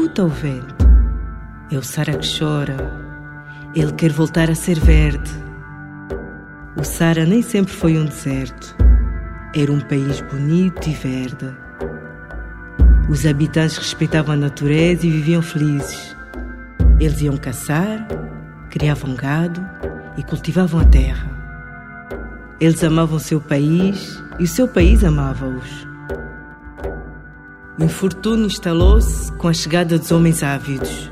Escuta o vento. É o Sara que chora. Ele quer voltar a ser verde. O Sara nem sempre foi um deserto. Era um país bonito e verde. Os habitantes respeitavam a natureza e viviam felizes. Eles iam caçar, criavam gado e cultivavam a terra. Eles amavam seu país e o seu país amava-os. O infortúnio instalou-se com a chegada dos homens ávidos.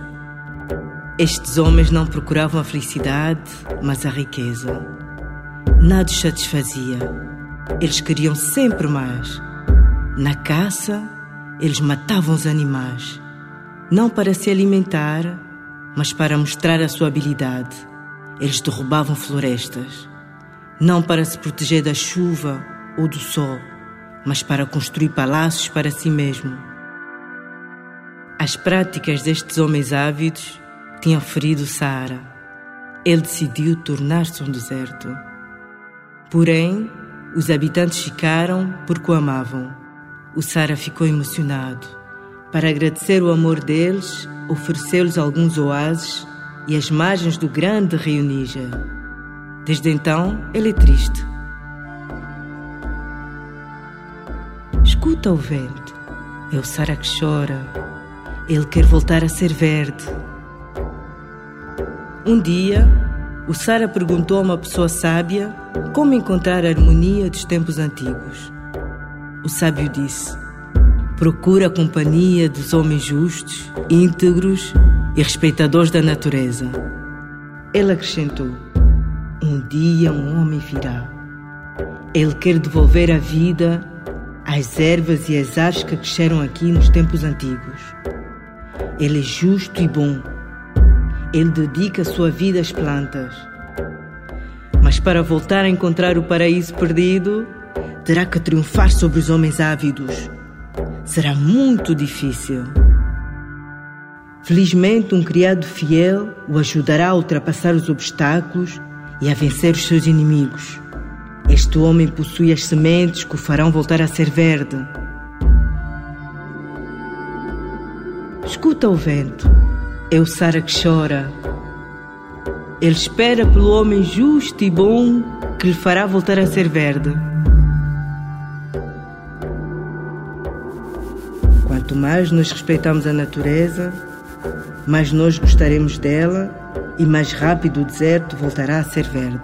Estes homens não procuravam a felicidade, mas a riqueza. Nada os satisfazia. Eles queriam sempre mais. Na caça, eles matavam os animais, não para se alimentar, mas para mostrar a sua habilidade. Eles derrubavam florestas, não para se proteger da chuva ou do sol mas para construir palácios para si mesmo. As práticas destes homens ávidos tinham ferido Saara. Ele decidiu tornar-se um deserto. Porém, os habitantes ficaram porque o amavam. O Sara ficou emocionado. Para agradecer o amor deles, ofereceu-lhes alguns oásis e as margens do grande rio Níger. Desde então, ele é triste. Escuta o vento. É o Sara que chora. Ele quer voltar a ser verde. Um dia, o Sara perguntou a uma pessoa sábia como encontrar a harmonia dos tempos antigos. O sábio disse: Procura a companhia dos homens justos, íntegros e respeitadores da natureza. Ele acrescentou: Um dia um homem virá. Ele quer devolver a vida as ervas e as aves que cresceram aqui nos tempos antigos. Ele é justo e bom. Ele dedica a sua vida às plantas. Mas para voltar a encontrar o paraíso perdido, terá que triunfar sobre os homens ávidos. Será muito difícil. Felizmente, um criado fiel o ajudará a ultrapassar os obstáculos e a vencer os seus inimigos. Este homem possui as sementes que o farão voltar a ser verde. Escuta o vento. É o Sara que chora. Ele espera pelo homem justo e bom que lhe fará voltar a ser verde. Quanto mais nós respeitamos a natureza, mais nós gostaremos dela e mais rápido o deserto voltará a ser verde.